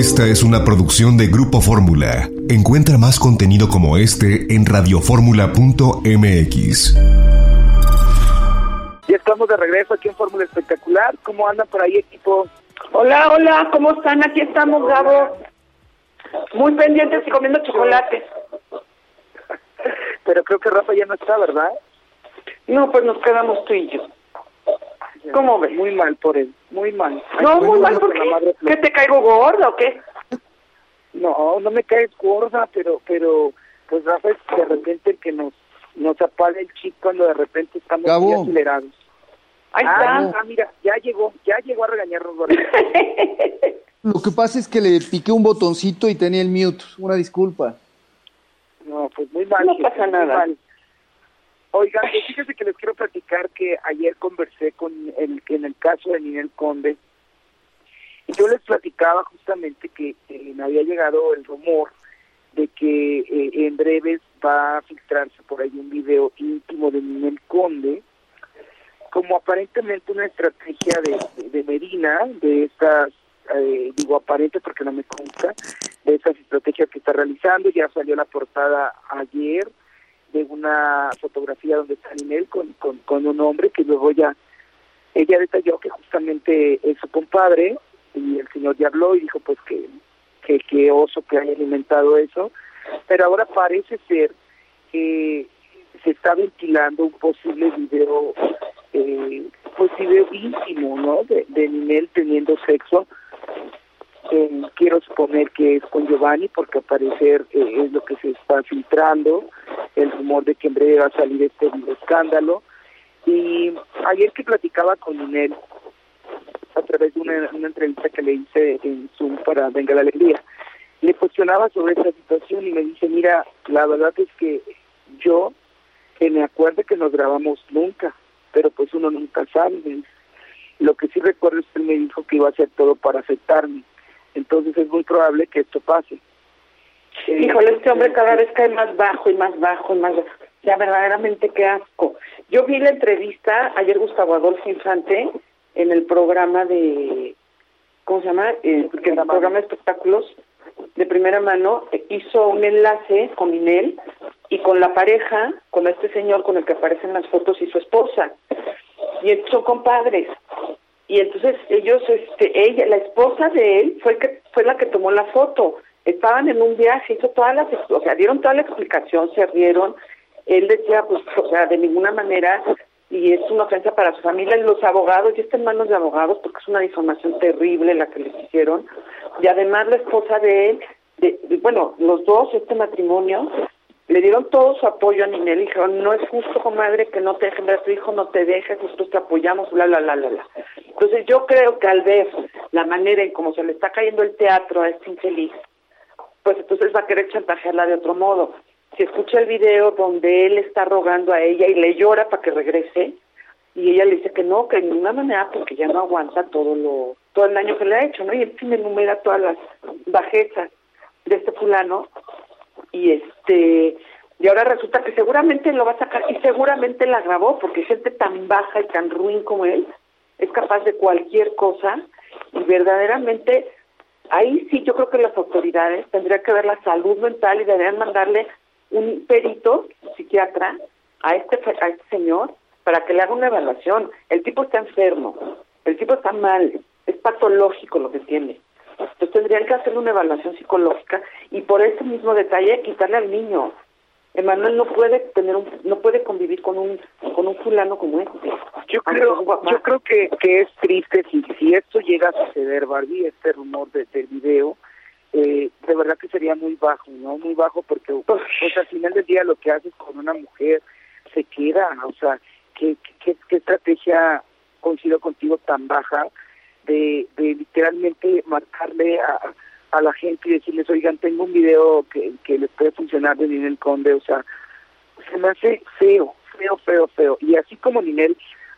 Esta es una producción de Grupo Fórmula. Encuentra más contenido como este en radioformula.mx. Ya estamos de regreso aquí en Fórmula Espectacular. ¿Cómo andan por ahí, equipo? Hola, hola, ¿cómo están? Aquí estamos, Gabo. Muy pendientes y comiendo chocolate. Pero creo que Rafa ya no está, ¿verdad? No, pues nos quedamos tú y yo. ¿Cómo ves? Muy mal por él, muy mal. No, Ay, muy mal, ¿por qué? madre ¿Que te caigo gorda o qué? No, no me caes gorda, pero, pero, pues Rafa es de repente el que nos, nos apaga el chip cuando de repente estamos Gabo. muy acelerados. Ahí ah, está. ah, mira, ya llegó, ya llegó a regañarnos. Gorda. Lo que pasa es que le piqué un botoncito y tenía el mute. Una disculpa. No, pues muy mal. No pasa muy nada. mal. Oigan, fíjense que les quiero platicar que ayer conversé con el, en el caso de Ninel Conde y yo les platicaba justamente que me había llegado el rumor de que eh, en breves va a filtrarse por ahí un video íntimo de Ninel Conde como aparentemente una estrategia de, Medina, de estas, eh, digo aparente porque no me consta, de esas estrategias que está realizando, ya salió la portada ayer de una fotografía donde está Ninel con, con, un hombre que luego ya, ella detalló que justamente es su compadre y el señor ya habló y dijo pues que, que, que oso que haya alimentado eso, pero ahora parece ser que se está ventilando un posible video, eh, pues video íntimo, ¿no? De, de Ninel teniendo sexo. Eh, quiero suponer que es con Giovanni porque al parecer eh, es lo que se está filtrando, el rumor de que en breve va a salir este escándalo. Y ayer que platicaba con Ninel, a través de una, entrevista que le hice en Zoom para Venga la Alegría, le cuestionaba sobre esta situación y me dice, mira, la verdad es que yo, que me acuerdo que nos grabamos nunca, pero pues uno nunca sabe. Lo que sí recuerdo es que él me dijo que iba a hacer todo para aceptarme. Entonces es muy probable que esto pase. Eh, Híjole, este hombre cada vez cae más bajo y más bajo y más bajo. Ya, verdaderamente qué asco. Yo vi la entrevista ayer Gustavo Adolfo Infante en el programa de, ¿cómo se llama? Eh, que el programa de espectáculos de primera mano eh, hizo un enlace con Inel y con la pareja, con este señor con el que aparecen las fotos y su esposa. Y son compadres. Y entonces ellos, este, ella, la esposa de él fue que fue la que tomó la foto. Estaban en un viaje, hizo todas las, o sea, dieron toda la explicación, se rieron. Él decía, pues, o sea, de ninguna manera, y es una ofensa para su familia y los abogados, y está en manos de abogados porque es una difamación terrible la que les hicieron. Y además la esposa de él, de, de- bueno, los dos, este matrimonio, le dieron todo su apoyo a Ninel y dijeron, no es justo, comadre, que no te dejen ver a tu hijo, no te dejes, nosotros te apoyamos, bla, bla, bla, bla, bla. Entonces yo creo que al ver la manera en cómo se le está cayendo el teatro a este infeliz, pues entonces va a querer chantajearla de otro modo. Si escucha el video donde él está rogando a ella y le llora para que regrese, y ella le dice que no, que de ninguna manera, porque ya no aguanta todo lo todo el daño que le ha hecho, ¿no? Y él sí me enumera todas las bajezas de este fulano, y este y ahora resulta que seguramente lo va a sacar y seguramente la grabó porque gente tan baja y tan ruin como él es capaz de cualquier cosa y verdaderamente ahí sí yo creo que las autoridades tendrían que ver la salud mental y deberían mandarle un perito psiquiatra a este a este señor para que le haga una evaluación. El tipo está enfermo el tipo está mal es patológico lo que tiene entonces tendrían que hacerle una evaluación psicológica y por ese mismo detalle quitarle al niño. Emanuel no puede tener un, no puede convivir con un con un fulano como este. Yo creo, yo creo que, que es triste si, si esto llega a suceder, Barbie, este rumor de, del video, eh, de verdad que sería muy bajo, ¿no? Muy bajo porque pues, al final del día lo que haces con una mujer se queda, o sea, ¿qué, qué, qué estrategia coincido contigo tan baja de, literalmente marcarle a, a la gente y decirles, oigan, tengo un video que, que les puede funcionar de Ninel Conde, o sea, se me hace feo, feo, feo, feo. Y así como Ninel,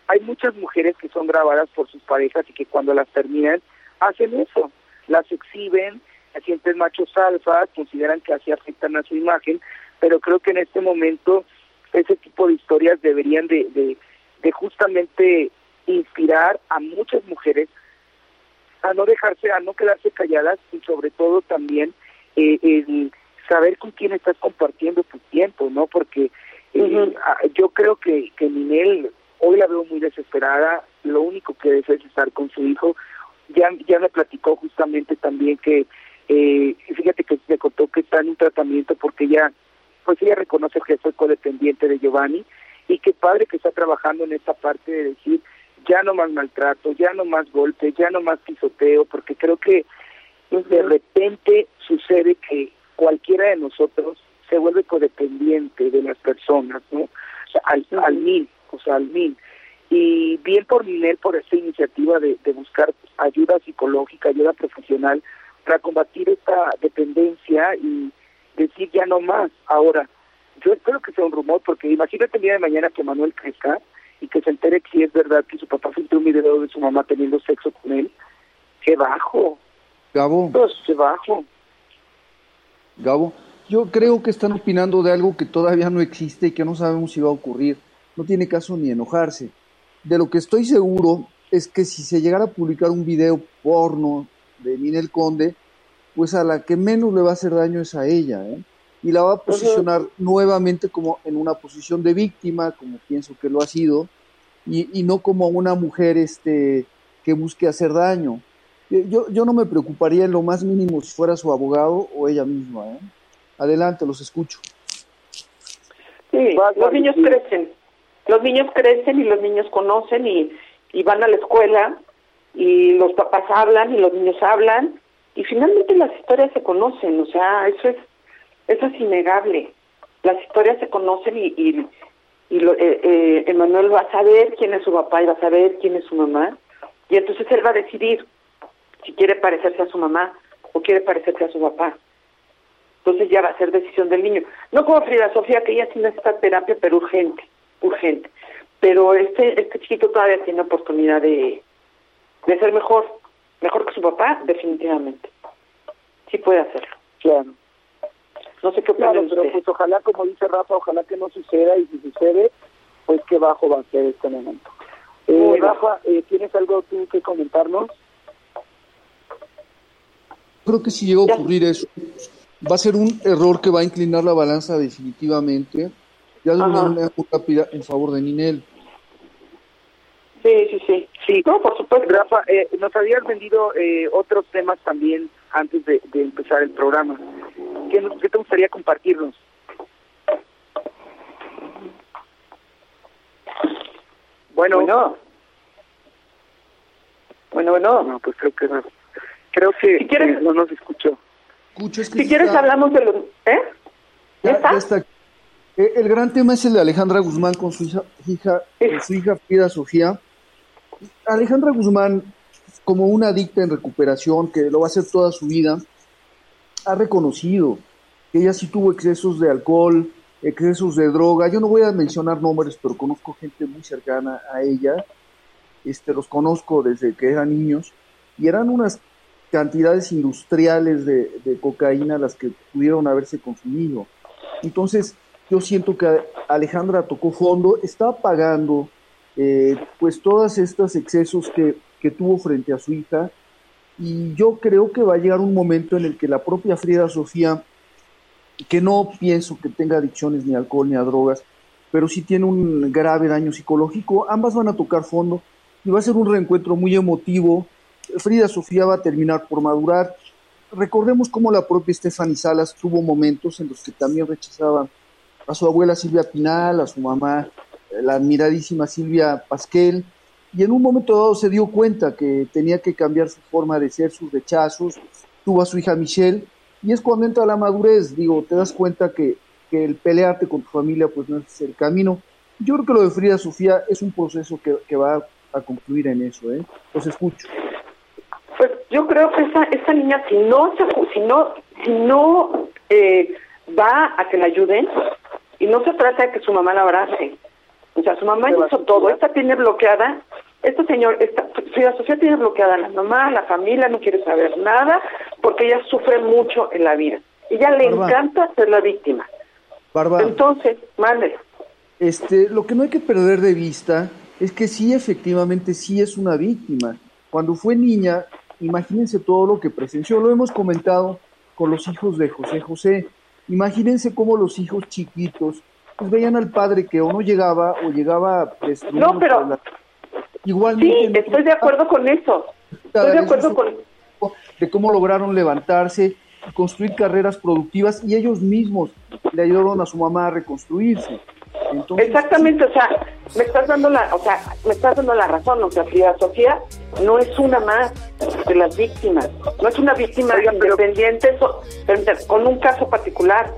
hay muchas mujeres que son grabadas por sus parejas y que cuando las terminan hacen eso, las exhiben, se sienten machos alfa, consideran que así afectan a su imagen, pero creo que en este momento ese tipo de historias deberían de, de, de justamente inspirar a muchas mujeres a no dejarse, a no quedarse calladas y sobre todo también eh, el saber con quién estás compartiendo tu tiempo, ¿no? Porque eh, yo creo que, que Ninel hoy la veo muy desesperada, lo único que desea es estar con su hijo. Ya, ya me platicó justamente también que, eh, fíjate que me contó que está en un tratamiento porque ella, pues ella reconoce que fue codependiente de Giovanni y que padre que está trabajando en esta parte de decir, ya no más maltrato, ya no más golpe, ya no más pisoteo, porque creo que de repente sucede que cualquiera de nosotros se vuelve codependiente de las personas, ¿no? O sea, al, al mil, o sea, al mil. Y bien por Ninel, por esta iniciativa de, de buscar ayuda psicológica, ayuda profesional para combatir esta dependencia y decir ya no más. Ahora, yo espero que sea un rumor, porque imagínate el día de mañana que Manuel crezca y que se entere que si es verdad que su papá filtró un video de su mamá teniendo sexo con él. ¡Qué bajo! Gabo. Pues, ¡Qué bajo! Gabo, yo creo que están opinando de algo que todavía no existe y que no sabemos si va a ocurrir. No tiene caso ni enojarse. De lo que estoy seguro es que si se llegara a publicar un video porno de Ninel Conde, pues a la que menos le va a hacer daño es a ella, ¿eh? Y la va a posicionar nuevamente como en una posición de víctima, como pienso que lo ha sido, y, y no como una mujer este, que busque hacer daño. Yo, yo no me preocuparía en lo más mínimo si fuera su abogado o ella misma. ¿eh? Adelante, los escucho. Sí, los niños crecen. Los niños crecen y los niños conocen y, y van a la escuela y los papás hablan y los niños hablan y finalmente las historias se conocen, o sea, eso es eso es innegable. Las historias se conocen y, y, y lo, eh, eh, Emanuel va a saber quién es su papá y va a saber quién es su mamá. Y entonces él va a decidir si quiere parecerse a su mamá o quiere parecerse a su papá. Entonces ya va a ser decisión del niño. No como Frida Sofía, que ella tiene esta terapia, pero urgente, urgente. Pero este, este chiquito todavía tiene oportunidad de, de ser mejor, mejor que su papá, definitivamente. Sí puede hacerlo. Claro. No sé qué claro, pero pues ojalá, como dice Rafa, ojalá que no suceda y si sucede, pues qué bajo va a ser este momento. Eh, Rafa, eh, ¿tienes algo tú que comentarnos? Creo que si llega a ocurrir eso, va a ser un error que va a inclinar la balanza definitivamente, ya de una manera muy rápida en favor de Ninel. Sí, sí, sí. Sí, no, por supuesto. Rafa, eh, nos habías vendido eh, otros temas también antes de, de empezar el programa. ¿Qué, ¿Qué, te gustaría compartirnos? Bueno. Bueno. Bueno, bueno. No, pues creo que no. Creo que, si quieres, que no nos escuchó. Escucho, es que si quieres está, hablamos de los... ¿Eh? ya, ya está? Eh, El gran tema es el de Alejandra Guzmán con su hija, hija con su hija Frida Sofía. Alejandra Guzmán, como una adicta en recuperación, que lo va a hacer toda su vida, ha reconocido que ella sí tuvo excesos de alcohol, excesos de droga. Yo no voy a mencionar nombres, pero conozco gente muy cercana a ella. Este, los conozco desde que eran niños y eran unas cantidades industriales de, de cocaína las que pudieron haberse consumido. Entonces, yo siento que Alejandra tocó fondo, está pagando eh, pues todos estos excesos que, que tuvo frente a su hija y yo creo que va a llegar un momento en el que la propia Frida Sofía, que no pienso que tenga adicciones ni alcohol ni a drogas, pero sí tiene un grave daño psicológico, ambas van a tocar fondo y va a ser un reencuentro muy emotivo. Frida Sofía va a terminar por madurar. Recordemos cómo la propia Stephanie Salas tuvo momentos en los que también rechazaba a su abuela Silvia Pinal, a su mamá, la admiradísima Silvia Pasquel, y en un momento dado se dio cuenta que tenía que cambiar su forma de ser, sus rechazos, tuvo a su hija Michelle, y es cuando entra la madurez, digo, te das cuenta que, que el pelearte con tu familia pues no es el camino. Yo creo que lo de Frida Sofía es un proceso que, que va a concluir en eso, ¿eh? Los escucho. Pues yo creo que esa, esa niña, si no, se, si no, si no eh, va a que la ayuden, y no se trata de que su mamá la abrace, o sea, su mamá hizo todo, esta tiene bloqueada, este señor, esta, Frida Sofía tiene bloqueada a la mamá, a la familia, no quiere saber nada, porque ella sufre mucho en la vida. Ella le Barba. encanta ser la víctima. Barba, Entonces, mande. este, lo que no hay que perder de vista es que sí, efectivamente, sí es una víctima. Cuando fue niña, imagínense todo lo que presenció. Lo hemos comentado con los hijos de José José. Imagínense cómo los hijos chiquitos pues veían al padre que o no llegaba o llegaba destruido. No, pero igualmente. Sí, estoy de acuerdo con eso. Estoy de acuerdo con de cómo lograron levantarse, construir carreras productivas y ellos mismos le ayudaron a su mamá a reconstruirse. Exactamente, o sea, me estás dando la, o sea, me estás dando la razón, o sea, Frida Sofía no es una más de las víctimas, no es una víctima independiente con un caso particular.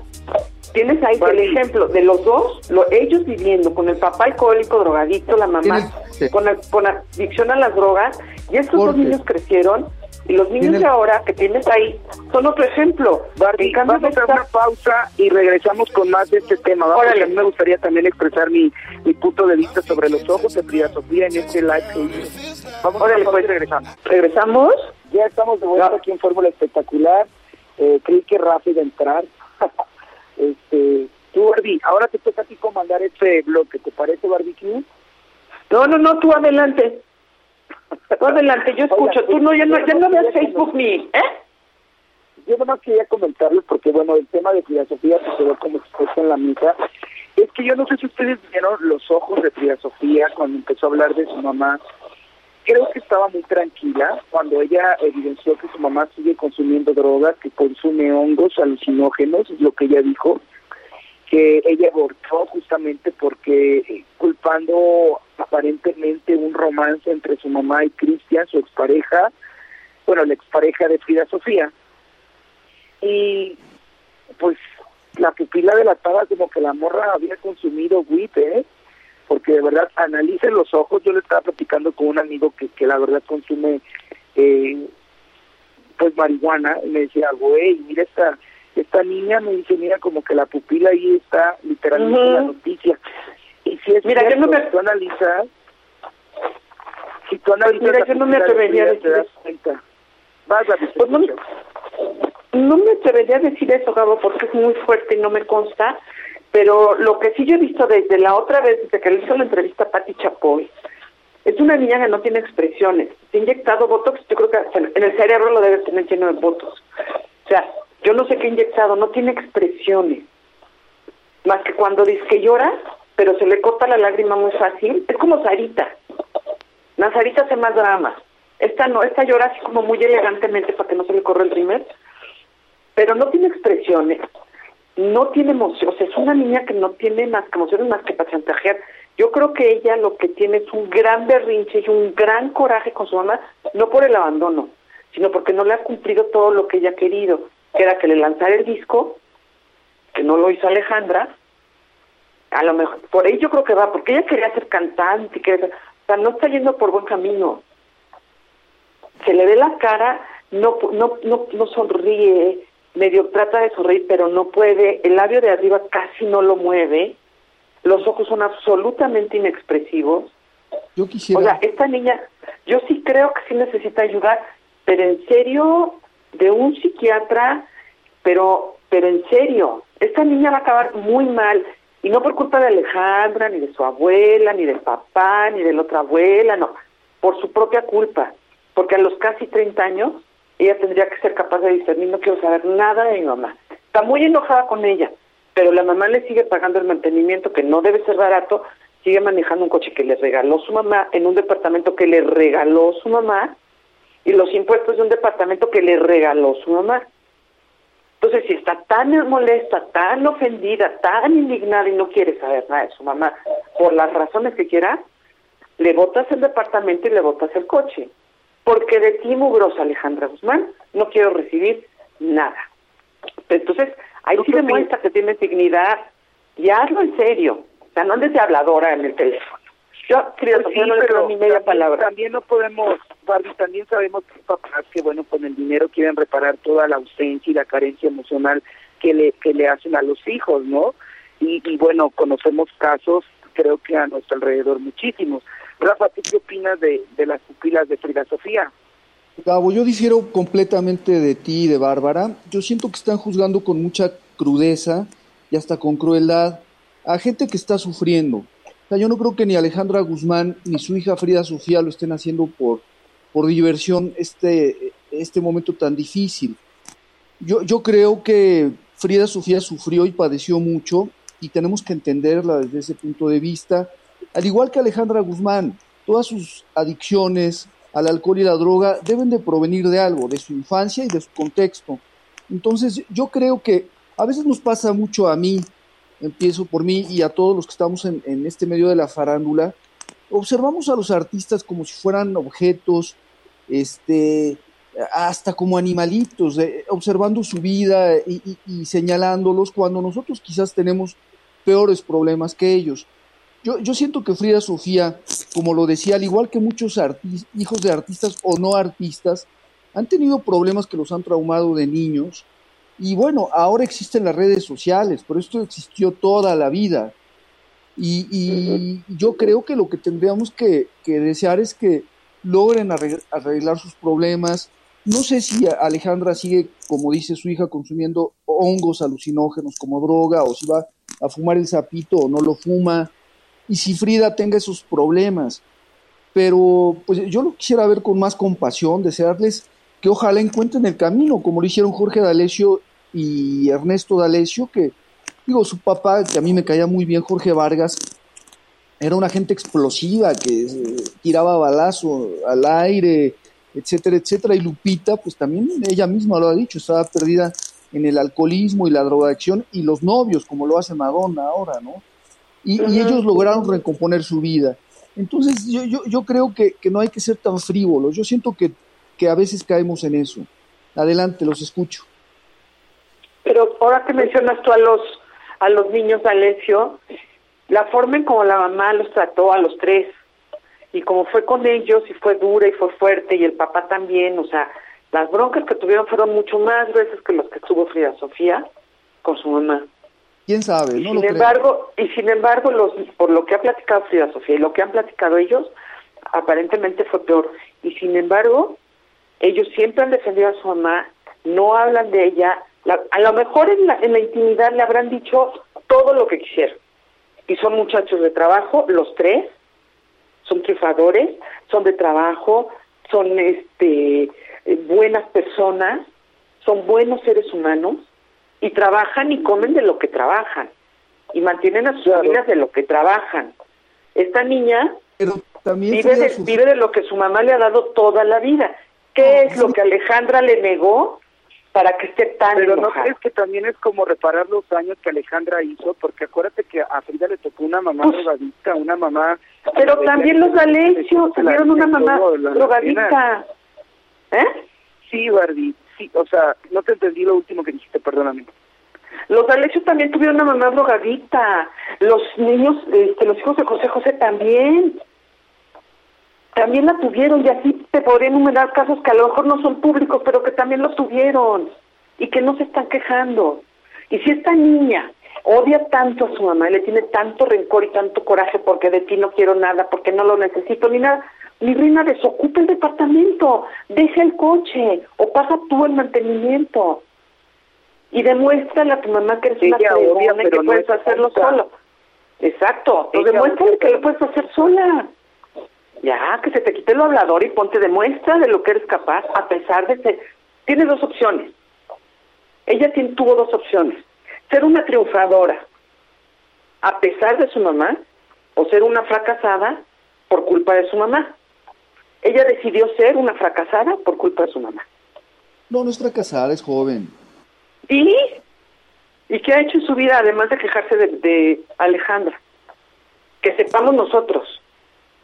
Tienes ahí el ejemplo de los dos, ellos viviendo con el papá alcohólico, drogadicto, la mamá con, con adicción a las drogas, y estos dos niños crecieron y los niños de ahora que tienes ahí son otro ejemplo. Vamos a hacer una pausa y regresamos con más de este tema. Vamos, a mí me gustaría también expresar mi, mi punto de vista sobre los ojos de Frida Sofía en este live Vamos a pues regresamos. ¿Regresamos? Ya estamos de vuelta aquí en Fórmula Espectacular. Eh, creí que rápido entrar. este, tú, Barbie, ahora te toca a ti comandar este bloque. ¿Te parece, Barbie? No, no, no, tú adelante. Adelante, yo escucho. Tú no, ya no, ya no veas Facebook ni, ¿eh? Yo nomás quería comentarles porque, bueno, el tema de filosofía se quedó como expuesto en la misa. Es que yo no sé si ustedes vieron los ojos de Frida Sofía cuando empezó a hablar de su mamá. Creo que estaba muy tranquila cuando ella evidenció que su mamá sigue consumiendo drogas, que consume hongos alucinógenos, es lo que ella dijo que ella abortó justamente porque eh, culpando aparentemente un romance entre su mamá y Cristian, su expareja, bueno, la expareja de Frida Sofía. Y pues la pupila delatada como que la morra había consumido WIP, ¿eh? Porque de verdad analice los ojos, yo le estaba platicando con un amigo que, que la verdad consume eh, pues marihuana, y me decía, güey, mira esta esta niña me dice, mira, como que la pupila ahí está literalmente en la noticia. Y si es mira, cierto, no me... tú analizas, si tú analizas... Mira, yo no me atrevería a decir eso. Vas a pues no, no me atrevería a decir eso, Gabo, porque es muy fuerte y no me consta, pero lo que sí yo he visto desde la otra vez, desde que le hizo la entrevista a Patti Chapoy, es una niña que no tiene expresiones. Se ha inyectado Botox, yo creo que en el cerebro lo debe tener lleno de Botox. O sea, yo no sé qué inyectado, no tiene expresiones. Más que cuando dice que llora, pero se le corta la lágrima muy fácil. Es como Sarita. La Sarita hace más drama. Esta no, esta llora así como muy elegantemente para que no se le corra el primer. Pero no tiene expresiones, no tiene emociones. es una niña que no tiene más que emociones más que para chantajear. Yo creo que ella lo que tiene es un gran berrinche y un gran coraje con su mamá, no por el abandono, sino porque no le ha cumplido todo lo que ella ha querido que era que le lanzara el disco, que no lo hizo Alejandra, a lo mejor, por ahí yo creo que va, porque ella quería ser cantante, que, o sea, no está yendo por buen camino. Se le ve la cara, no, no, no, no sonríe, medio trata de sonreír, pero no puede, el labio de arriba casi no lo mueve, los ojos son absolutamente inexpresivos. Yo quisiera. O sea, esta niña, yo sí creo que sí necesita ayudar, pero en serio, de un psiquiatra, pero, pero en serio, esta niña va a acabar muy mal, y no por culpa de Alejandra, ni de su abuela, ni del papá, ni de la otra abuela, no, por su propia culpa, porque a los casi 30 años ella tendría que ser capaz de discernir, no quiero saber nada de mi mamá. Está muy enojada con ella, pero la mamá le sigue pagando el mantenimiento, que no debe ser barato, sigue manejando un coche que le regaló su mamá, en un departamento que le regaló su mamá, y los impuestos de un departamento que le regaló su mamá. Entonces, si está tan molesta, tan ofendida, tan indignada y no quiere saber nada de su mamá, por las razones que quiera, le botas el departamento y le botas el coche. Porque de ti, mugrosa Alejandra Guzmán, no quiero recibir nada. Entonces, ahí sí demuestra que tiene dignidad y hazlo en serio. O sea, no andes de habladora en el teléfono. Yo, creo pues no pero ni media palabra. También no podemos, Barbie, también sabemos que papás que, bueno, con el dinero quieren reparar toda la ausencia y la carencia emocional que le, que le hacen a los hijos, ¿no? Y, y bueno, conocemos casos, creo que a nuestro alrededor muchísimos. Rafa, ¿tú qué opinas de, de las pupilas de Frida Sofía? Gabo, yo difiero completamente de ti y de Bárbara. Yo siento que están juzgando con mucha crudeza y hasta con crueldad a gente que está sufriendo yo no creo que ni Alejandra Guzmán ni su hija Frida Sofía lo estén haciendo por, por diversión. Este, este momento tan difícil. Yo, yo creo que Frida Sofía sufrió y padeció mucho y tenemos que entenderla desde ese punto de vista, al igual que Alejandra Guzmán, todas sus adicciones al alcohol y la droga deben de provenir de algo, de su infancia y de su contexto. Entonces yo creo que a veces nos pasa mucho a mí, empiezo por mí y a todos los que estamos en, este medio de la farándula, observamos a los artistas como si fueran objetos, este, hasta como animalitos, eh, observando su vida y, señalándolos cuando nosotros quizás tenemos peores problemas que ellos. Yo, yo siento que Frida Sofía, como lo decía, al igual que muchos hijos de artistas o no artistas, han tenido problemas que los han traumado de niños. Y bueno, ahora existen las redes sociales, pero esto existió toda la vida. Y, yo creo que lo que tendríamos que, desear es que logren arreglar sus problemas. No sé si Alejandra sigue, como dice su hija, consumiendo hongos alucinógenos como droga o si va a fumar el sapito o no lo fuma. Y si Frida tenga esos problemas. Pero pues yo lo quisiera ver con más compasión, desearles que ojalá encuentren el camino, como lo hicieron Jorge D'Alessio y Ernesto D'Alessio, que Digo, su papá, que a mí me caía muy bien, Jorge Vargas, era una gente explosiva que eh, tiraba balazo al aire, etcétera, etcétera. Y Lupita, pues también ella misma lo ha dicho, estaba perdida en el alcoholismo y la drogadicción y los novios, como lo hace Madonna ahora, ¿no? Y, ellos lograron recomponer su vida. Entonces, yo, yo, yo creo que, que, no hay que ser tan frívolos. Yo siento que, que a veces caemos en eso. Adelante, los escucho. Pero ahora que mencionas tú a los a los niños Alessio, la forma en como la mamá los trató a los tres, y como fue con ellos y fue dura y fue fuerte, y el papá también, o sea, las broncas que tuvieron fueron mucho más veces que las que tuvo Frida Sofía con su mamá. ¿Quién sabe? No sin embargo, y sin embargo, los, por lo que ha platicado Frida Sofía y lo que han platicado ellos, aparentemente fue peor. Y sin embargo, ellos siempre han defendido a su mamá, no hablan de ella, a lo mejor en la, en la intimidad le habrán dicho todo lo que quisieron. Y son muchachos de trabajo, los tres, son trifadores, son de trabajo, son este eh, buenas personas, son buenos seres humanos y trabajan y comen de lo que trabajan y mantienen a sus familias de lo que trabajan. Esta niña vive, de, vive de lo que su mamá le ha dado toda la vida. ¿Qué es lo que Alejandra le negó? para que esté tan Pero no crees que también es como reparar los daños que Alejandra hizo, porque acuérdate que a Frida le tocó una mamá pues, drogadicta, una mamá... Pero también los Alessio tuvieron una mamá drogadicta. ¿Eh? Sí, Barbie, sí, o sea, no te entendí lo último que dijiste, perdóname. Los Alessio también tuvieron una mamá drogadicta. Los niños, este, los hijos de José José también también la tuvieron y así te podría enumerar casos que a lo mejor no son públicos, pero que también lo tuvieron y que no se están quejando. Y si esta niña odia tanto a su mamá y le tiene tanto rencor y tanto coraje porque de ti no quiero nada, porque no lo necesito ni nada, mi reina, desocupa el departamento, deja el coche o pasa tú el mantenimiento y demuéstrale a tu mamá que eres una fregona y que puedes hacerlo solo. Exacto, demuéstrale que lo puedes hacer sola. Ya, que se te quite el hablador y ponte de muestra de lo que eres capaz, a pesar de ser. Tiene dos opciones. Ella tiene, tuvo dos opciones. Ser una triunfadora, a pesar de su mamá, o ser una fracasada por culpa de su mamá. Ella decidió ser una fracasada por culpa de su mamá. No, no es fracasada, es joven. ¿Y? ¿Y qué ha hecho en su vida además de quejarse de, de Alejandra? Que sepamos nosotros.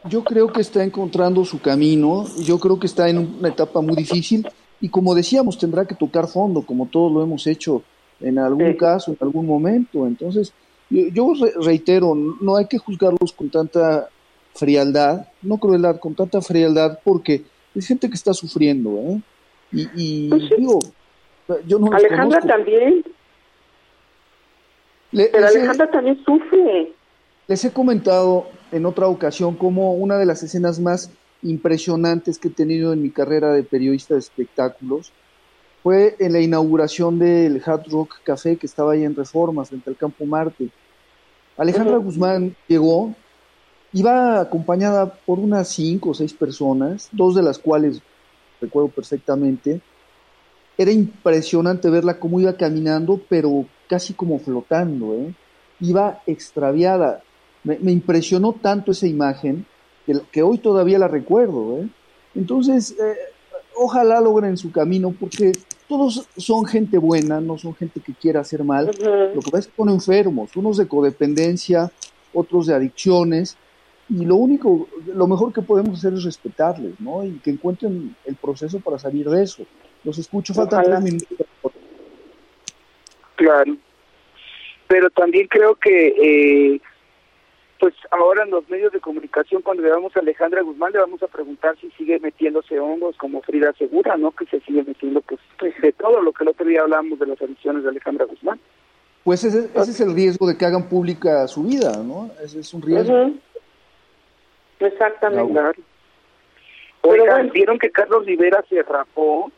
Yo creo que está encontrando su camino, yo creo que está en una etapa muy difícil y como decíamos, tendrá que tocar fondo, como todos lo hemos hecho en algún caso, en algún momento. Entonces, yo, reitero, no hay que juzgarlos con tanta frialdad, no crueldad, con tanta frialdad, porque es gente que está sufriendo, ¿eh? Y, pues digo, yo no Alejandra también. Pero Alejandra también sufre. Les he comentado en otra ocasión como una de las escenas más impresionantes que he tenido en mi carrera de periodista de espectáculos fue en la inauguración del Hard Rock Café que estaba ahí en Reforma, frente al Campo Marte. Alejandra Guzmán llegó, iba acompañada por unas cinco o seis personas, dos de las cuales recuerdo perfectamente, era impresionante verla cómo iba caminando, pero casi como flotando, ¿eh? iba extraviada. Me, impresionó tanto esa imagen que, que, hoy todavía la recuerdo. ¿eh? Entonces, eh, ojalá logren su camino, porque todos son gente buena, no son gente que quiera hacer mal. Lo que pasa es que son enfermos, unos de codependencia, otros de adicciones, y lo único, lo mejor que podemos hacer es respetarles, ¿no? Y que encuentren el proceso para salir de eso. Los escucho, faltan tres minutos. Claro. Pero también creo que, eh, pues ahora en los medios de comunicación, cuando veamos a Alejandra Guzmán, le vamos a preguntar si sigue metiéndose hongos como Frida Segura, ¿no? Que se sigue metiendo, pues, de todo lo que el otro día hablamos de las adicciones de Alejandra Guzmán. Pues ese, es el riesgo de que hagan pública su vida, ¿no? Ese es un riesgo. Exactamente. Oigan, ¿vieron que Carlos Rivera se rapó?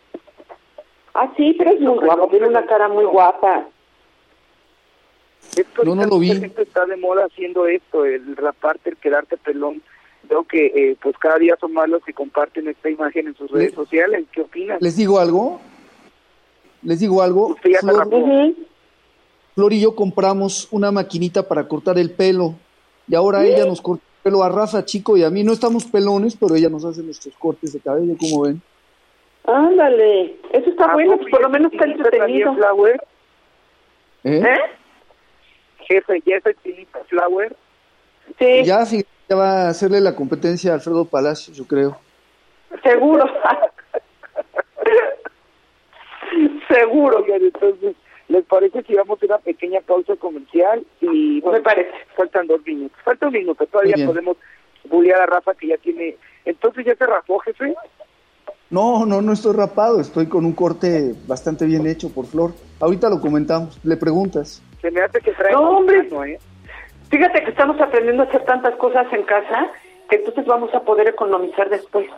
Ah, sí, pero es muy guapo, tiene una cara muy guapa. no, no lo vi. gente está de moda haciendo esto, el raparte, el quedarte pelón. Veo que eh, pues cada día son más los que comparten esta imagen en sus redes sociales. ¿Qué opinan? ¿Les digo algo? ¿Les digo algo? Flor, y yo compramos una maquinita para cortar el pelo y ahora ella nos corta pelo a Rafa Chico y a mí no estamos pelones, pero ella nos hace nuestros cortes de cabello, como ven. Ándale, eso está ah, bueno, pues por lo menos está entretenido. Flower? ¿Eh? ¿Eh? Jefe, ¿ya es Flower? Sí. Ya, sí, ya va a hacerle la competencia a Alfredo Palacios, yo creo. Seguro. Seguro. que entonces ¿Les parece si vamos a una pequeña pausa comercial? Y me parece. Faltan dos minutos. Falta un minuto. Todavía podemos bullear a Rafa que ya tiene. Entonces ya se rapó, jefe. No, no, no estoy rapado. Estoy con un corte bastante bien hecho por Flor. Ahorita lo comentamos. Le preguntas. Se me hace que trae. No, hombre. ¿eh? Fíjate que estamos aprendiendo a hacer tantas cosas en casa que entonces vamos a poder economizar después.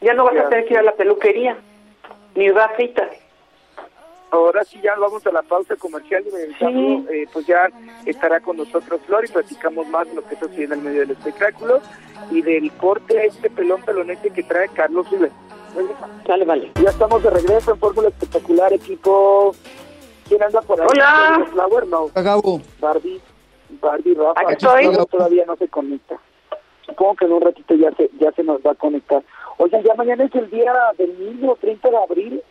Ya no vas a tener que ir a la peluquería ni citas Ahora sí ya vamos a la pausa comercial y regresando, eh, pues ya estará con nosotros Flor y platicamos más de lo que sucede en el medio del espectáculo y del corte a este pelón pelonete que trae Carlos Rivera. Vale, vale. Ya estamos de regreso en Fórmula Espectacular, equipo. ¿Quién anda por ahí? Hola. Flower, no. Acabo. Barbie, Barbie, Rafa. Aquí estoy. Todavía no se conecta. Supongo que en un ratito ya se, ya se nos va a conectar. Oigan, ya mañana es el día del niño, 30 de abril.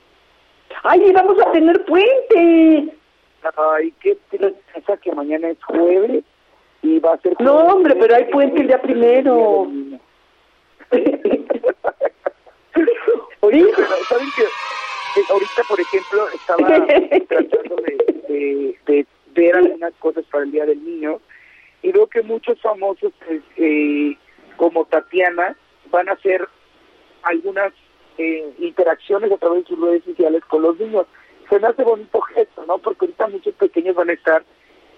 ¡Ay, vamos a tener puente! Ay, qué tristeza que mañana es jueves y va a ser... No, hombre, pero hay puente el día primero. ahorita, ¿saben que ahorita, por ejemplo, estaba tratando de, de, ver algunas cosas para el Día del Niño y veo que muchos famosos pues, eh, como Tatiana van a hacer algunas eh, interacciones a través de sus redes sociales con los niños. Se me hace bonito gesto, ¿no? Porque ahorita muchos pequeños van a estar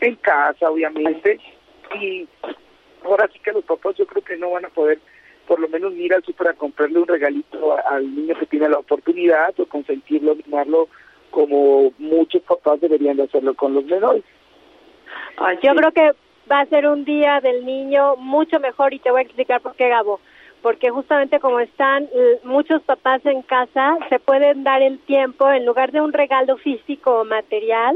en casa, obviamente, y ahora sí que los papás yo creo que no van a poder por lo menos ir al súper a comprarle un regalito al niño que tiene la oportunidad o consentirlo, mimarlo como muchos papás deberían de hacerlo con los menores. yo creo que va a ser un día del niño mucho mejor y te voy a explicar por qué, Gabo porque justamente como están muchos papás en casa, se pueden dar el tiempo, en lugar de un regalo físico o material,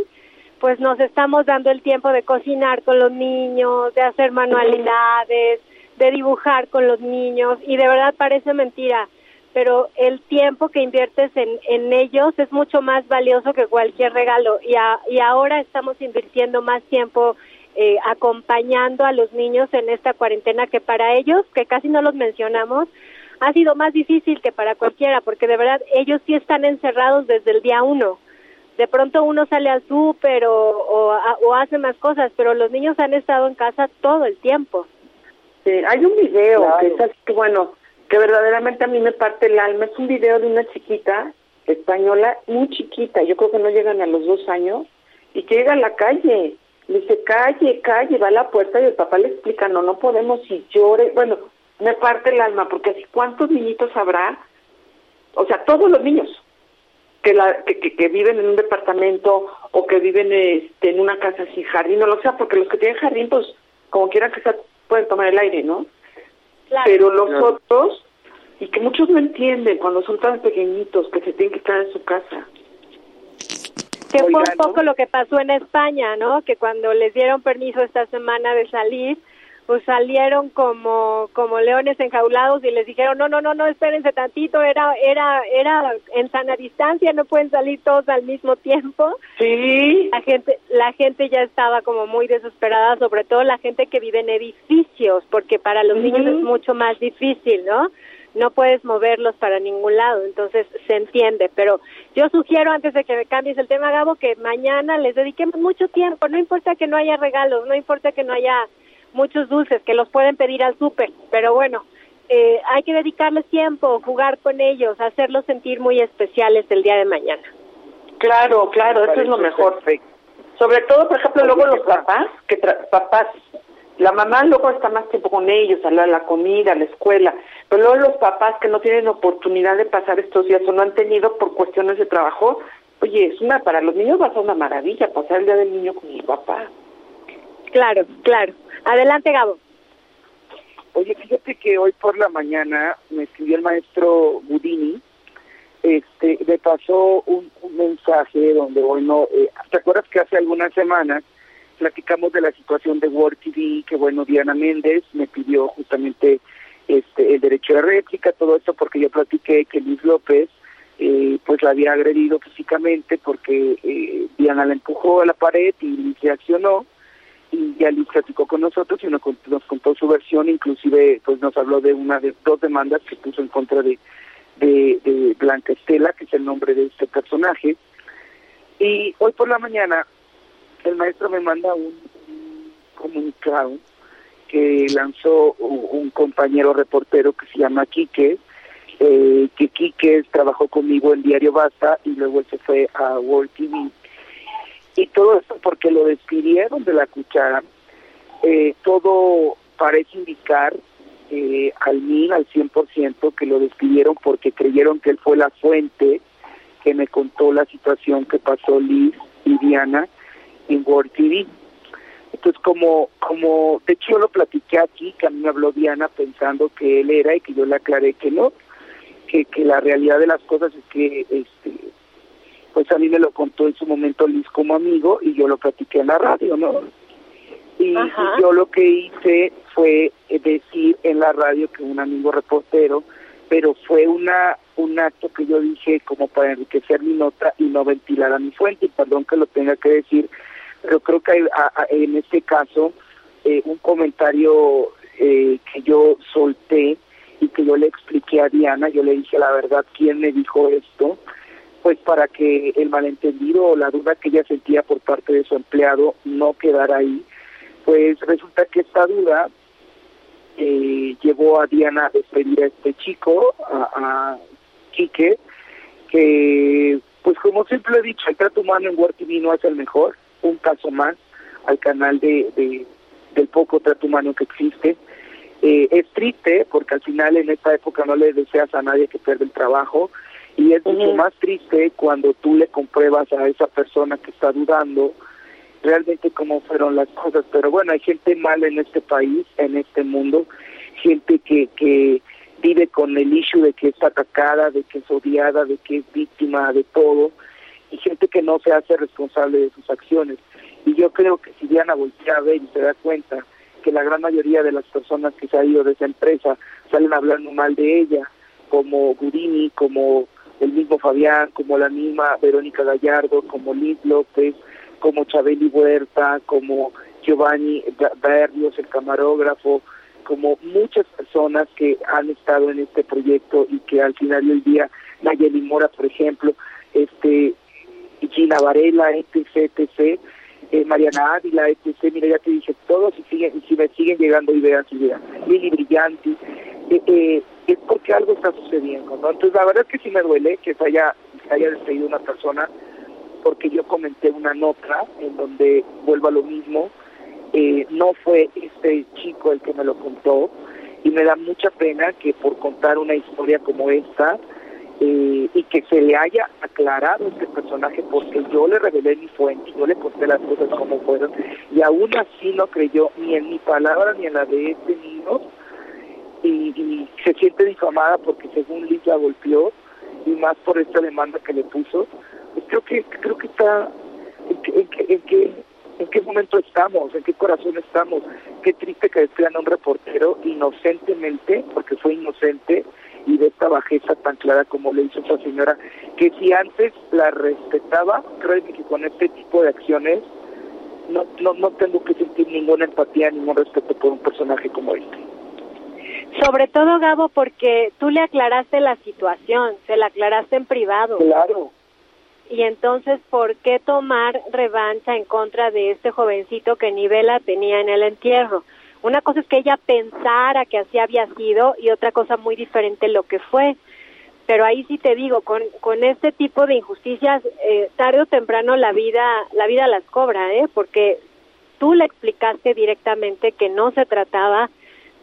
pues nos estamos dando el tiempo de cocinar con los niños, de hacer manualidades, de dibujar con los niños, y de verdad parece mentira, pero el tiempo que inviertes en, en ellos es mucho más valioso que cualquier regalo, y, y ahora estamos invirtiendo más tiempo eh, acompañando a los niños en esta cuarentena que para ellos, que casi no los mencionamos, ha sido más difícil que para cualquiera, porque de verdad ellos sí están encerrados desde el día uno. De pronto uno sale al súper o, o, hace más cosas, pero los niños han estado en casa todo el tiempo. hay un video que es que, bueno, que verdaderamente a mí me parte el alma. Es un video de una chiquita española, muy chiquita, yo creo que no llegan a los dos años, y que llega a la calle le dice, calle, calle, va a la puerta y el papá le explica, no, no podemos y llore. Bueno, me parte el alma, porque así, ¿cuántos niñitos habrá? O sea, todos los niños que, la, que, que, viven en un departamento o que viven este, en una casa sin jardín, no lo sé, porque los que tienen jardín, pues, como quieran que sea, pueden tomar el aire, ¿no? Pero los otros, y que muchos no entienden cuando son tan pequeñitos que se tienen que estar en su casa. Que fue un poco lo que pasó en España, ¿no? Que cuando les dieron permiso esta semana de salir, pues salieron como como leones enjaulados y les dijeron no no no no espérense tantito era era era en sana distancia no pueden salir todos al mismo tiempo sí. La gente la gente ya estaba como muy desesperada sobre todo la gente que vive en edificios porque para los niños es mucho más difícil no no puedes moverlos para ningún lado, entonces se entiende, pero yo sugiero antes de que me cambies el tema, Gabo, que mañana les dediquemos mucho tiempo, no importa que no haya regalos, no importa que no haya muchos dulces que los pueden pedir al súper, pero bueno, eh, hay que dedicarles tiempo, jugar con ellos, hacerlos sentir muy especiales el día de mañana. Claro, claro, eso es lo mejor. Sobre todo, por ejemplo, luego los papás, que papás, la mamá luego está más tiempo con ellos, a la, la comida, a la escuela, pero luego los papás que no tienen oportunidad de pasar estos días o no han tenido por cuestiones de trabajo, oye, es una, para los niños va a ser una maravilla pasar el día del niño con el papá. Claro, claro. Adelante, Gabo. Oye, fíjate que hoy por la mañana me escribió el maestro Budini, este, me pasó un, mensaje donde, bueno, eh, ¿te acuerdas que hace algunas semanas platicamos de la situación de World TV, que bueno, Diana Méndez me pidió justamente este, el derecho de réplica, todo esto porque yo platiqué que Luis López eh, pues la había agredido físicamente porque eh, Diana la empujó a la pared y Luis reaccionó y ya Liz platicó con nosotros y nos, contó su versión, inclusive pues nos habló de una de dos demandas que puso en contra de, de, Blanca Estela, que es el nombre de este personaje. Y hoy por la mañana el maestro me manda un, comunicado que lanzó un, compañero reportero que se llama Quique, eh, que Quique trabajó conmigo en Diario Basta y luego se fue a World TV y todo esto porque lo despidieron de la cuchara. Eh, todo parece indicar eh, al mil, al 100%, que lo despidieron porque creyeron que él fue la fuente que me contó la situación que pasó Liz y Diana en World TV. Entonces, como, como, de hecho yo lo platiqué aquí, que a mí me habló Diana pensando que él era y que yo le aclaré que no, que, que la realidad de las cosas es que este, pues a mí me lo contó en su momento Liz como amigo y yo lo platiqué en la radio, ¿no? Y, yo lo que hice fue eh, decir en la radio que un amigo reportero, pero fue una un acto que yo dije como para enriquecer mi nota y no ventilar a mi fuente, y perdón que lo tenga que decir, pero creo que hay, en este caso eh, un comentario eh, que yo solté y que yo le expliqué a Diana, yo le dije la verdad quién me dijo esto, pues para que el malentendido o la duda que ella sentía por parte de su empleado no quedara ahí, pues resulta que esta duda eh, llevó a Diana a despedir a este chico, a, a Quique, que pues como siempre he dicho, el trato humano en Word no es el mejor, un caso más al canal de, de del poco trato humano que existe. Eh, es triste porque al final en esta época no le deseas a nadie que pierda el trabajo, y es mucho más triste cuando tú le compruebas a esa persona que está dudando realmente cómo fueron las cosas. Pero bueno, hay gente mala en este país, en este mundo, gente que, que vive con el issue de que está atacada, de que es odiada, de que es víctima de todo, y gente que no se hace responsable de sus acciones. Y yo creo que si Diana voltea a ver y se da cuenta que la gran mayoría de las personas que se han ido de esa empresa salen hablando mal de ella, como Gurini, como el mismo Fabián, como la misma Verónica Gallardo, como Liz López, como Chabeli Huerta, como Giovanni Berrios, el camarógrafo, como muchas personas que han estado en este proyecto y que al final del día, Nayeli Mora, por ejemplo, este Gina Varela, etc., etc., eh, Mariana Ávila, etc., mira, ya te dije todos y, siguen, y si me siguen llegando ideas, ideas. Lili Brillanti, eh, eh, es porque algo está sucediendo, ¿no? Entonces la verdad es que sí me duele que se haya, haya despedido una persona porque yo comenté una nota en donde vuelvo a lo mismo, eh, no fue este chico el que me lo contó y me da mucha pena que por contar una historia como esta eh, y que se le haya aclarado este personaje porque yo le revelé mi fuente, yo le conté las cosas como fueron y aún así no creyó ni en mi palabra ni en la de este niño y, se siente difamada porque según Liz la golpeó y más por esta demanda que le puso, pues creo que creo que está en, en, qué en qué momento estamos, en qué corazón estamos. Qué triste que despidan a un reportero inocentemente, porque fue inocente, y de esta bajeza tan clara como le hizo esa señora, que si antes la respetaba, creo que con este tipo de acciones no, no, no tengo que sentir ninguna empatía, ningún respeto por un personaje como este. Sobre todo, Gabo, porque tú le aclaraste la situación, se la aclaraste en privado. Claro. Y entonces, ¿por qué tomar revancha en contra de este jovencito que ni vela tenía en el entierro? Una cosa es que ella pensara que así había sido y otra cosa muy diferente lo que fue. Pero ahí sí te digo, con, con este tipo de injusticias, eh, tarde o temprano la vida, la vida las cobra, ¿eh? Porque tú le explicaste directamente que no se trataba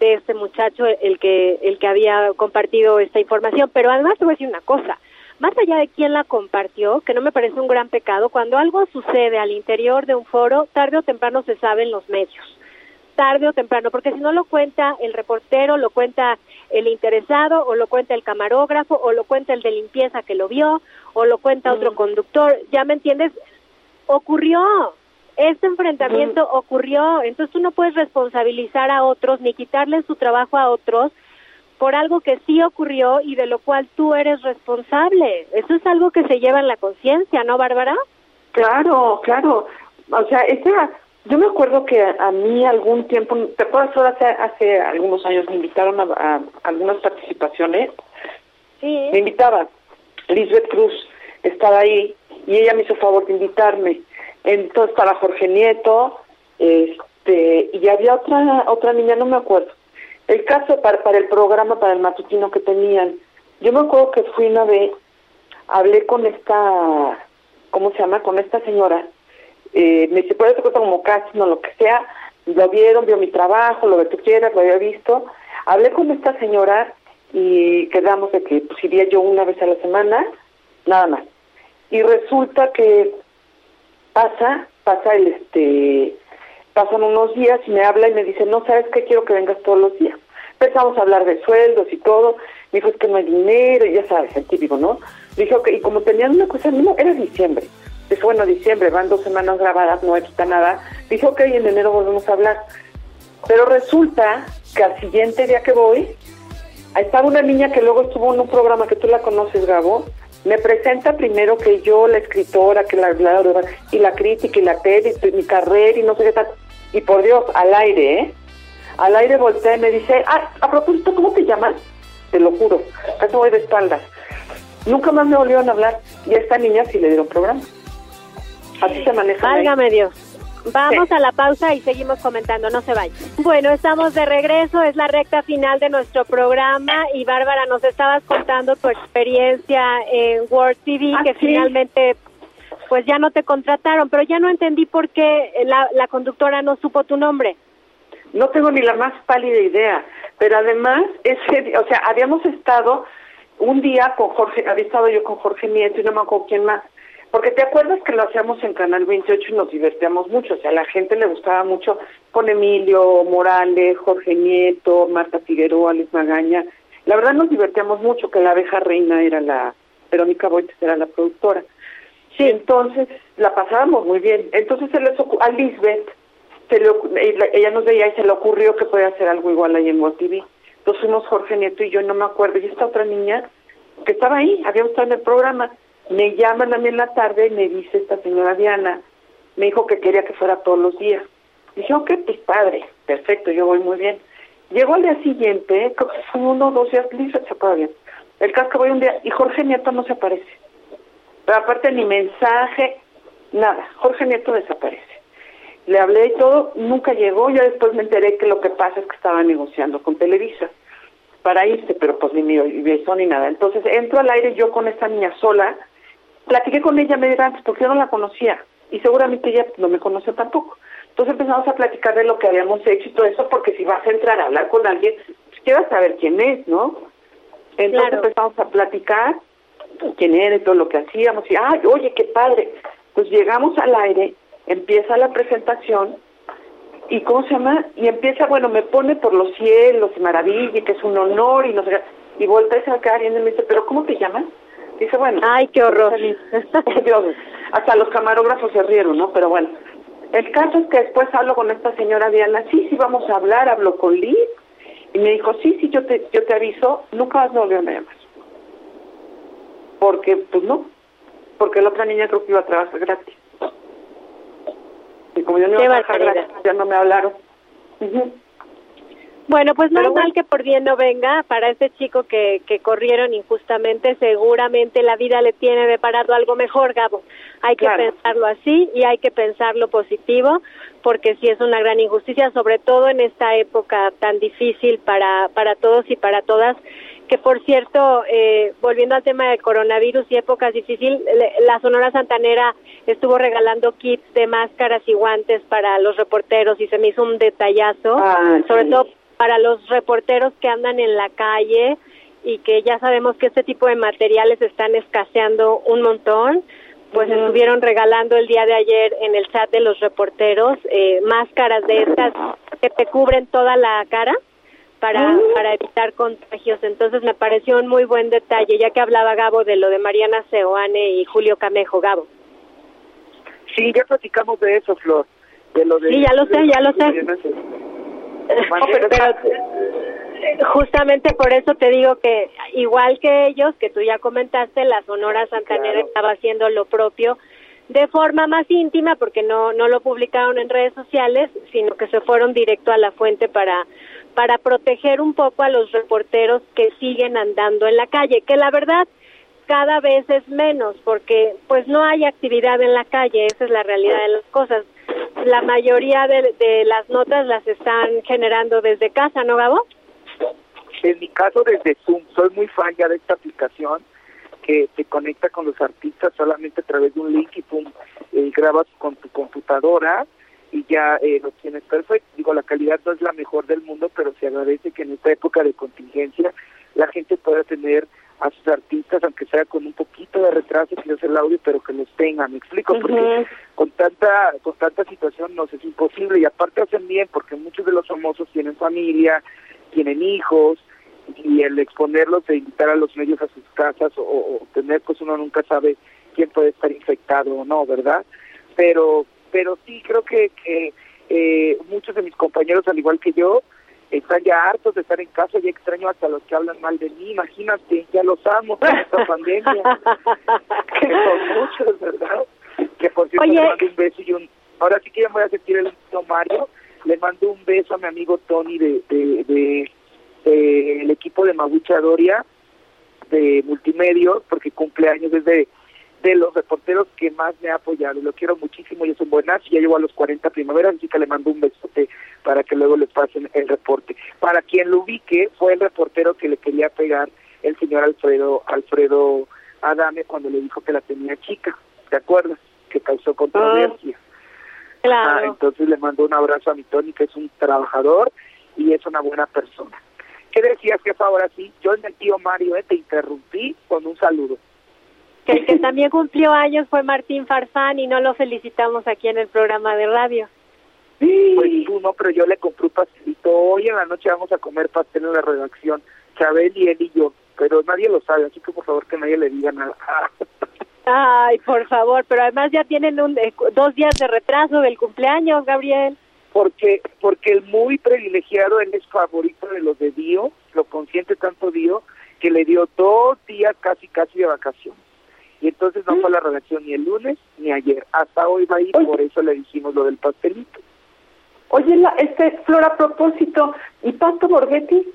de este muchacho el que el que había compartido esta información, pero además te voy a decir una cosa, más allá de quién la compartió, que no me parece un gran pecado, cuando algo sucede al interior de un foro, tarde o temprano se sabe en los medios tarde o temprano, porque si no lo cuenta el reportero, lo cuenta el interesado, o lo cuenta el camarógrafo, o lo cuenta el de limpieza que lo vio, o lo cuenta otro conductor, ¿ya me entiendes? Ocurrió, este enfrentamiento ocurrió, entonces tú no puedes responsabilizar a otros ni quitarle su trabajo a otros por algo que sí ocurrió y de lo cual tú eres responsable. Eso es algo que se lleva en la conciencia, ¿no, Bárbara? Claro, claro. O sea, esa yo me acuerdo que a, mí algún tiempo, ¿te acuerdas? Hace, hace algunos años me invitaron a, algunas participaciones. Sí. Me invitaba. Lisbeth Cruz estaba ahí y ella me hizo favor de invitarme. Entonces estaba Jorge Nieto, este, y había otra otra niña, no me acuerdo. El caso para, para el programa, para el matutino que tenían. Yo me acuerdo que fui una vez, hablé con esta, ¿cómo se llama? Con esta señora eh, me dice, puede ser como casting o lo que sea, lo vieron, vio mi trabajo, lo que tú quieras, lo había visto. Hablé con esta señora y quedamos de que pues, iría yo una vez a la semana, nada más. Y resulta que pasa, pasa el este, pasan unos días y me habla y me dice, no sabes qué, quiero que vengas todos los días. Empezamos a hablar de sueldos y todo, me dijo es que no hay dinero, y ya sabes, el típico, ¿no? Dijo que, y como tenían una cosa, no, era diciembre, Dijo, bueno, diciembre, van dos semanas grabadas, no quita nada. Dijo, ok, en enero volvemos a hablar. Pero resulta que al siguiente día que voy, estaba una niña que luego estuvo en un programa que tú la conoces, Gabo, me presenta primero que yo, la escritora, que la, y la crítica y la tele, y mi carrera y no sé qué tal. Y por Dios, al aire, ¿eh? Al aire voltea y me dice, ah, a propósito, ¿cómo te llamas? Te lo juro, casi voy de espaldas. Nunca más me volvieron a hablar y a esta niña sí le dieron programa. Así se maneja. Válgame Dios. Vamos a la pausa y seguimos comentando, no se vayan. Bueno, estamos de regreso, es la recta final de nuestro programa y Bárbara, nos estabas contando tu experiencia en World TV, ah, que finalmente pues ya no te contrataron, pero ya no entendí por qué la, la conductora no supo tu nombre. No tengo ni la más pálida idea, pero además, ese, o sea, habíamos estado un día con Jorge, había estado yo con Jorge Nieto y no me acuerdo quién más, porque te acuerdas que lo hacíamos en Canal 28 y nos divertíamos mucho, o sea, a la gente le gustaba mucho con Emilio Morales, Jorge Nieto, Marta Figueroa, Luis Magaña. La verdad nos divertíamos mucho, que la abeja reina era la, Verónica Boites era la productora. Sí, entonces la pasábamos muy bien. Entonces se les a Lisbeth, se le, ella nos veía y se le ocurrió que podía hacer algo igual ahí en TV. Entonces fuimos Jorge Nieto y yo, no me acuerdo, y esta otra niña que estaba ahí, habíamos estado en el programa me llaman a mí en la tarde y me dice esta señora Diana, me dijo que quería que fuera todos los días. Dije, ok, pues padre, perfecto, yo voy muy bien. Llegó al día siguiente, creo que fue uno o dos días, listo, se acuerda bien. El que voy un día y Jorge Nieto no se aparece. Pero aparte ni mensaje, nada, Jorge Nieto desaparece. Le hablé y todo, nunca llegó, ya después me enteré que lo que pasa es que estaba negociando con Televisa para irse, pero pues ni mi beso ni nada. Entonces entro al aire yo con esta niña sola, platiqué con ella medio antes porque yo no la conocía y seguramente ella no me conoce tampoco. Entonces empezamos a platicar de lo que habíamos hecho y todo eso porque si vas a entrar a hablar con alguien, pues quieras saber quién es, ¿no? Entonces empezamos a platicar quién era y todo lo que hacíamos y, ay, oye, qué padre. Pues llegamos al aire, empieza la presentación y ¿cómo se llama? Y empieza, bueno, me pone por los cielos y maravilla, que es un honor y no sé qué. Y voltea a sacar y me dice, ¿pero cómo te llamas? Dice, bueno. Ay, qué horror. hasta los camarógrafos se rieron, ¿no? Pero bueno. El caso es que después hablo con esta señora Diana, sí, sí, vamos a hablar, hablo con Liz. Y me dijo, sí, sí, yo te, yo te aviso, nunca más me volvió a llamar. Porque, pues no, porque la otra niña creo que iba a trabajar gratis. Y como yo no iba a trabajar gratis, ya no me hablaron. Bueno, pues no mal que por bien no venga. Para ese chico que, que corrieron injustamente, seguramente la vida le tiene deparado algo mejor, Gabo. Hay que pensarlo así y hay que pensarlo positivo, porque sí es una gran injusticia, sobre todo en esta época tan difícil para, para todos y para todas que por cierto, eh, volviendo al tema del coronavirus y épocas difíciles, la Sonora Santanera estuvo regalando kits de máscaras y guantes para los reporteros y se me hizo un detallazo, ah, sobre todo para los reporteros que andan en la calle y que ya sabemos que este tipo de materiales están escaseando un montón, pues estuvieron regalando el día de ayer en el chat de los reporteros eh, máscaras de estas que te cubren toda la cara para, para evitar contagios. Entonces me pareció un muy buen detalle, ya que hablaba Gabo de lo de Mariana Seoane y Julio Camejo. Gabo. Sí, ya platicamos de eso, Flor. De lo de sí, ya lo sé, ya lo sé. pero, justamente por eso te digo que igual que ellos, que tú ya comentaste, la Sonora Santanera estaba haciendo lo propio de forma más íntima porque no no lo publicaron en redes sociales, sino que se fueron directo a la fuente para para proteger un poco a los reporteros que siguen andando en la calle, que la verdad cada vez es menos porque pues no hay actividad en la calle, esa es la realidad de las cosas. La mayoría de, las notas las están generando desde casa, ¿no, Gabo? En mi caso desde Zoom, soy muy fan ya de esta aplicación que te conecta con los artistas solamente a través de un link y pum, eh, grabas con tu computadora y ya eh, lo tienes perfecto. Digo, la calidad no es la mejor del mundo, pero se agradece que en esta época de contingencia la gente pueda tener a sus artistas, aunque sea con un poquito de retraso, quizás el audio, pero que los tengan, me explico, porque con tanta con tanta situación nos es imposible. Y aparte hacen bien porque muchos de los famosos tienen familia, tienen hijos y el exponerlos e invitar a los medios a sus casas o, o tener pues uno nunca sabe quién puede estar infectado o no, ¿verdad? Pero pero sí creo que, que eh, muchos de mis compañeros, al igual que yo, están ya hartos de estar en casa, ya extraño hasta los que hablan mal de mí, imagínate, ya los amo con esta pandemia, que son muchos, ¿verdad? Que por cierto le mando un beso y un... Ahora sí que ya me voy a sentir el Mario, le mando un beso a mi amigo Tony de, de, de, el equipo de Magucha Doria, de Multimedios, porque cumpleaños desde de los reporteros que más me ha apoyado. Lo quiero muchísimo y es un buenazo. Ya llevo a los 40 primaveras, así que le mando un besote para que luego les pasen el reporte. Para quien lo ubique, fue el reportero que le quería pegar el señor Alfredo Alfredo Adame cuando le dijo que la tenía chica. ¿Te acuerdas? Que causó controversia. Ah, claro. Ah, entonces le mando un abrazo a mi Tony, que es un trabajador y es una buena persona. ¿Qué decías, que ahora sí? Yo en el tío Mario eh, te interrumpí con un saludo que el que también cumplió años fue Martín Farfán y no lo felicitamos aquí en el programa de radio. Pues tú no, pero yo le compré un pastelito. Hoy en la noche vamos a comer pastel en la redacción. Chabel y él y yo. Pero nadie lo sabe, así que por favor que nadie le diga nada. Ay, por favor, pero además ya tienen un, eh, dos días de retraso del cumpleaños, Gabriel. Porque porque el muy privilegiado, él es favorito de los de Dio, lo consiente tanto Dio, que le dio dos días casi casi de vacaciones y entonces no fue a la redacción ni el lunes ni ayer. Hasta hoy va a ir, por eso le dijimos lo del pastelito. Oye, la, este, Flor, a propósito, ¿y Pato Borghetti?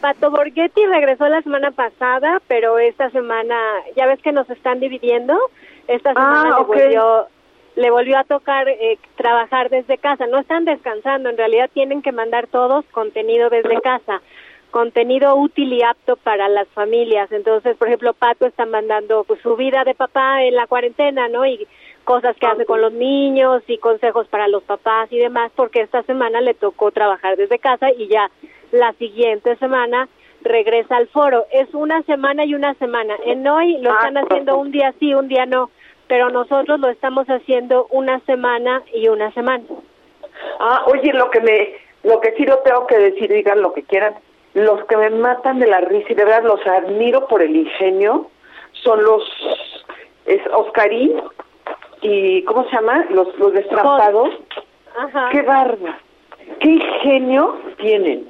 Pato Borghetti regresó la semana pasada, pero esta semana, ya ves que nos están dividiendo, esta ah, semana le, volvió, le volvió a tocar eh, trabajar desde casa. No están descansando, en realidad tienen que mandar todos contenido desde casa contenido útil y apto para las familias. Entonces, por ejemplo, Pato está mandando pues, su vida de papá en la cuarentena, ¿no? Y cosas que hace con los niños y consejos para los papás y demás, porque esta semana le tocó trabajar desde casa y ya la siguiente semana regresa al foro. Es una semana y una semana. En hoy lo están haciendo un día sí, un día no, pero nosotros lo estamos haciendo una semana y una semana. Ah, oye, lo que me, lo que sí lo tengo que decir, digan lo que quieran, los que me matan de la risa y de verdad los admiro por el ingenio son los es Oscarín y ¿cómo se llama? Los los destrampados. Ajá. Qué barba. Qué ingenio tienen.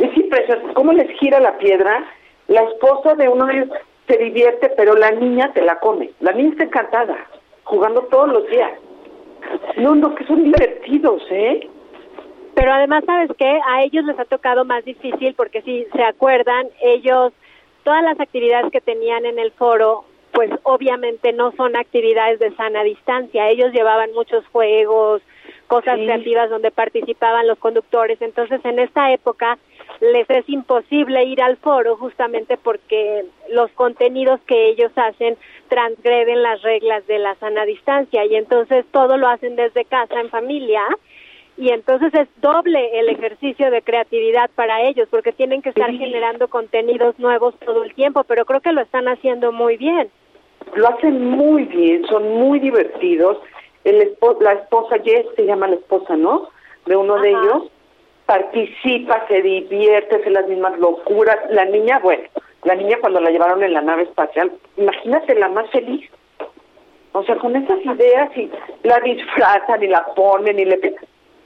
Es impresionante cómo les gira la piedra. La esposa de uno de ellos se divierte, pero la niña te la come. La niña está encantada, jugando todos los días. No, no, que son divertidos, ¿eh? Pero además, ¿sabes qué? A ellos les ha tocado más difícil porque si se acuerdan, ellos, todas las actividades que tenían en el foro, pues obviamente no son actividades de sana distancia. Ellos llevaban muchos juegos, cosas Sí. creativas donde participaban los conductores. Entonces, en esta época les es imposible ir al foro justamente porque los contenidos que ellos hacen transgreden las reglas de la sana distancia y entonces todo lo hacen desde casa en familia y entonces es doble el ejercicio de creatividad para ellos porque tienen que estar Sí. generando contenidos nuevos todo el tiempo, pero creo que lo están haciendo muy bien. Lo hacen muy bien, son muy divertidos. El espo- la esposa, Jess se llama la esposa, ¿no? De uno de ellos. Participa, se divierte, hace las mismas locuras. La niña, bueno, la niña cuando la llevaron en la nave espacial, imagínate la más feliz. O sea, con esas ideas y la disfrazan y la ponen y le...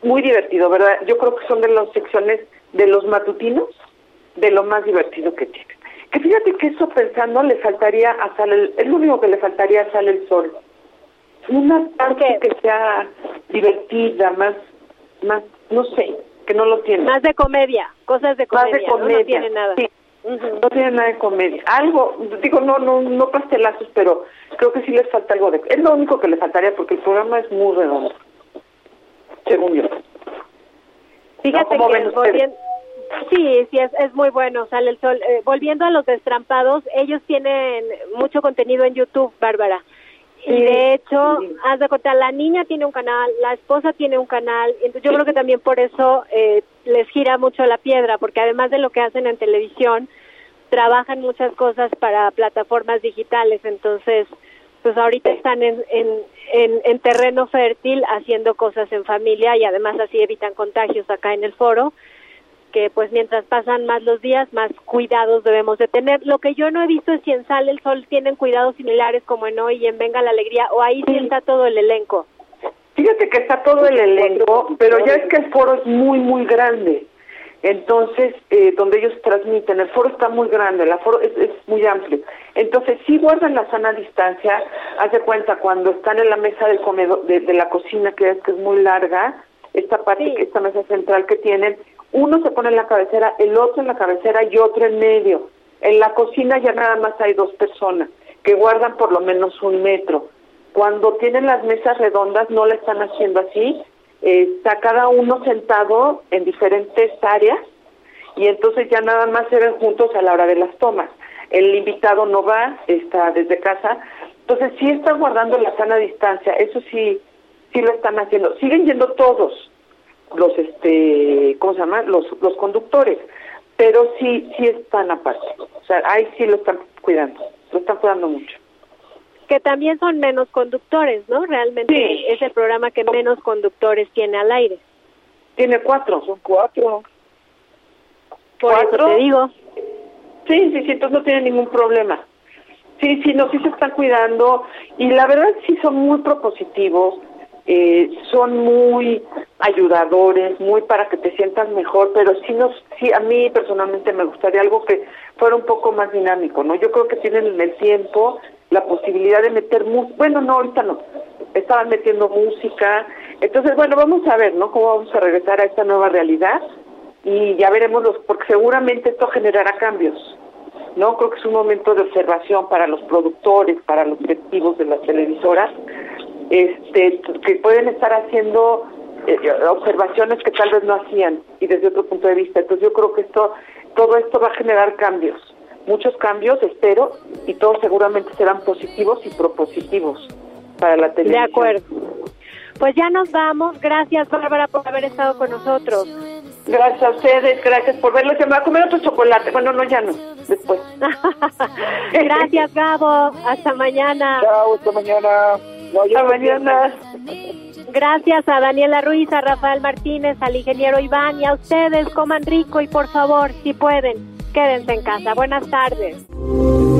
Muy divertido, ¿verdad? Yo creo que son de las secciones de los matutinos de lo más divertido que tienen. Que fíjate que eso pensando le faltaría a Sale el, es lo único que le faltaría a Sale el Sol. Una parte ¿Qué? que sea divertida, más, más, no sé, que no lo tiene. Más de comedia, cosas de Más comedia, de ¿no? comedia. No, tiene nada. Sí, no tiene nada de comedia. Algo, digo, no, no, no pastelazos, pero creo que sí les falta algo de... Es lo único que le faltaría porque el programa es muy redondo, según yo. Fíjate ¿Cómo que volviendo, sí, sí es, es muy bueno, sale el sol. Eh, volviendo a los destrampados, ellos tienen mucho contenido en YouTube, Bárbara. Y de hecho, sí. haz de cuenta, la niña tiene un canal, la esposa tiene un canal, entonces yo creo que también por eso eh, les gira mucho la piedra, porque además de lo que hacen en televisión, trabajan muchas cosas para plataformas digitales, entonces pues ahorita están en, en, en, en terreno fértil haciendo cosas en familia y además así evitan contagios acá en el foro, que pues mientras pasan más los días, más cuidados debemos de tener. Lo que yo no he visto es si en Sale el Sol tienen cuidados similares como en Hoy y en Venga la Alegría, o ahí sí Sí. está todo el elenco. Fíjate que está todo el elenco, pero ya es que el foro es muy, muy grande. Entonces, eh, donde ellos transmiten, el foro está muy grande, el foro es, es muy amplio. Entonces, sí guardan la sana distancia. Haz de cuenta, cuando están en la mesa del comedor, de, de la cocina, que es que es muy larga, esta parte, Sí. esta mesa central que tienen, uno se pone en la cabecera, el otro en la cabecera y otro en medio. En la cocina ya nada más hay dos personas que guardan por lo menos un metro. Cuando tienen las mesas redondas no la están haciendo así, está cada uno sentado en diferentes áreas y entonces ya nada más se ven juntos a la hora de las tomas. El invitado no va, está desde casa, entonces sí están guardando la sana distancia, eso sí, sí lo están haciendo. Siguen yendo todos los, este, ¿cómo se llama? Los, los conductores, pero sí, sí están aparte. O sea, ahí sí lo están cuidando, lo están cuidando mucho. Que también son menos conductores, ¿no? Realmente Sí. es el programa que menos conductores tiene al aire. Tiene cuatro. Son cuatro. Por eso ¿Cuatro? te digo. Sí, sí, sí, entonces no tiene ningún problema. Sí, sí, no, sí se están cuidando y la verdad sí son muy propositivos, eh, son muy ayudadores, muy para que te sientas mejor, pero sí nos, sí a mí personalmente me gustaría algo que fuera un poco más dinámico, ¿no? Yo creo que tienen en el tiempo la posibilidad de meter música, bueno, no, ahorita no, estaban metiendo música, entonces bueno, vamos a ver, ¿no? Cómo vamos a regresar a esta nueva realidad y ya veremos los, porque seguramente esto generará cambios. No, creo que es un momento de observación para los productores, para los directivos de las televisoras, este, que pueden estar haciendo eh, observaciones que tal vez no hacían y desde otro punto de vista. Entonces yo creo que esto, todo esto va a generar cambios, muchos cambios, espero, y todos seguramente serán positivos y propositivos para la De televisión. acuerdo. Pues ya nos vamos. Gracias, Bárbara, por haber estado con nosotros. Gracias a ustedes, gracias por verlo. Se me va a comer otro chocolate. Bueno, no, ya no, después. Gracias, Gabo. Hasta mañana. Chao, hasta mañana. No, Hasta mañana. Gracias a Daniela Ruiz, a Rafael Martínez, al ingeniero Iván y a ustedes. Coman rico y por favor, si pueden, quédense en casa. Buenas tardes.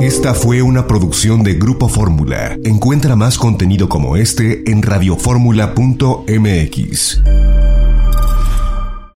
Esta fue una producción de Grupo Fórmula. Encuentra más contenido como este en radioformula.mx.